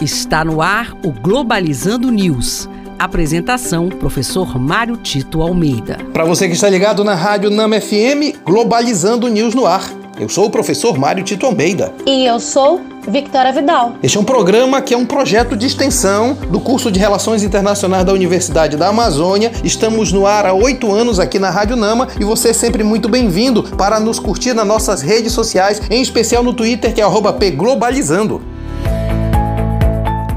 Está no ar o Globalizando News. Apresentação: Professor Mário Tito Almeida. Para você que está ligado na Rádio Nama FM, Globalizando News no ar. Eu sou o professor Mário Tito Almeida. E eu sou Victoria Vidal. Este é um programa que é um projeto de extensão do curso de Relações Internacionais da Universidade da Amazônia. Estamos no ar há oito anos aqui na Rádio Nama e você é sempre muito bem-vindo para nos curtir nas nossas redes sociais, em especial no Twitter, que é pglobalizando.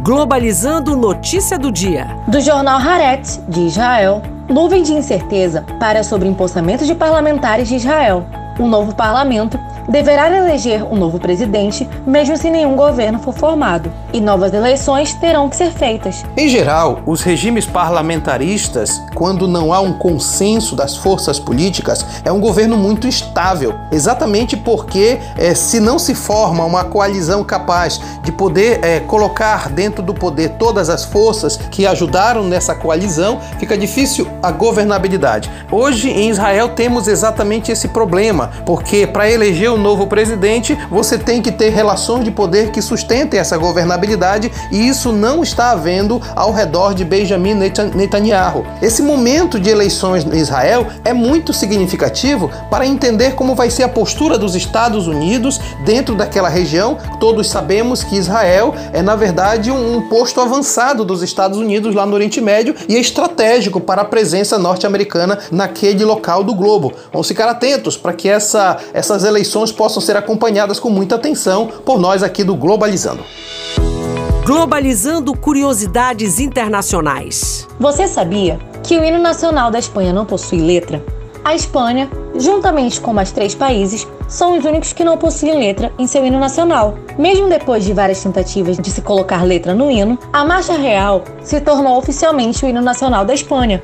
Globalizando notícia do dia. Do jornal Haaretz, de Israel. Nuvem de incerteza para sobre empossamento de parlamentares de Israel. Um novo parlamento deverá eleger um novo presidente, mesmo se nenhum governo for formado, e novas eleições terão que ser feitas. Em geral, os regimes parlamentaristas, quando não há um consenso das forças políticas, é um governo muito instável, exatamente porque é, se não se forma uma coalizão capaz de poder é, colocar dentro do poder todas as forças que ajudaram nessa coalizão, fica difícil a governabilidade. Hoje em Israel temos exatamente esse problema, porque para eleger o novo presidente, você tem que ter relações de poder que sustentem essa governabilidade e isso não está havendo ao redor de Benjamin Netanyahu. Esse momento de eleições em Israel é muito significativo para entender como vai ser a postura dos Estados Unidos dentro daquela região. Todos sabemos que Israel é, na verdade, um posto avançado dos Estados Unidos lá no Oriente Médio e é estratégico para a presença norte-americana naquele local do globo. Vamos ficar atentos para que essa, essas eleições possam ser acompanhadas com muita atenção por nós aqui do Globalizando. Globalizando curiosidades internacionais. Você sabia que o hino nacional da Espanha não possui letra? A Espanha, juntamente com mais três países, são os únicos que não possuem letra em seu hino nacional. Mesmo depois de várias tentativas de se colocar letra no hino, a Marcha Real se tornou oficialmente o hino nacional da Espanha.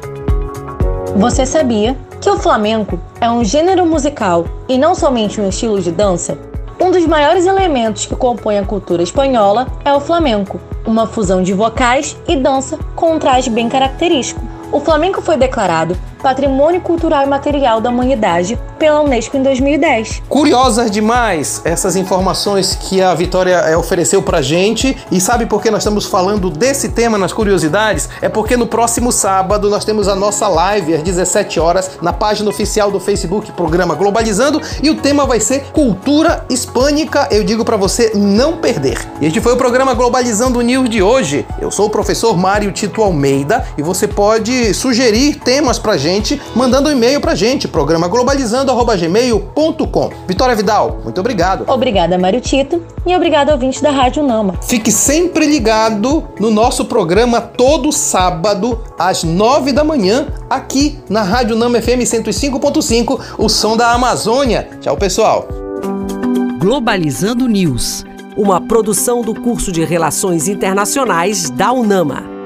Você sabia que o flamenco é um gênero musical e não somente um estilo de dança, um dos maiores elementos que compõem a cultura espanhola é o flamenco, uma fusão de vocais e dança com um traje bem característico. O flamenco foi declarado Patrimônio Cultural e Material da Humanidade pela Unesco em 2010. Curiosas demais essas informações que a Vitória é, ofereceu pra gente. E sabe por que nós estamos falando desse tema nas curiosidades? É porque no próximo sábado nós temos a nossa live às 17 horas na página oficial do Facebook Programa Globalizando e o tema vai ser Cultura Hispânica. Eu digo para você não perder. E este foi o programa Globalizando News de hoje. Eu sou o professor Mário Tito Almeida e você pode sugerir temas pra gente gente mandando um e-mail pra gente, programa globalizando@gmail.com. Vitória Vidal, muito obrigado. Obrigada, Mário Tito, e obrigado ouvinte da Rádio Nama. Fique sempre ligado no nosso programa todo sábado às nove da manhã aqui na Rádio Nama FM 105.5, o som da Amazônia. Tchau, pessoal. Globalizando News, uma produção do curso de Relações Internacionais da UNAMA.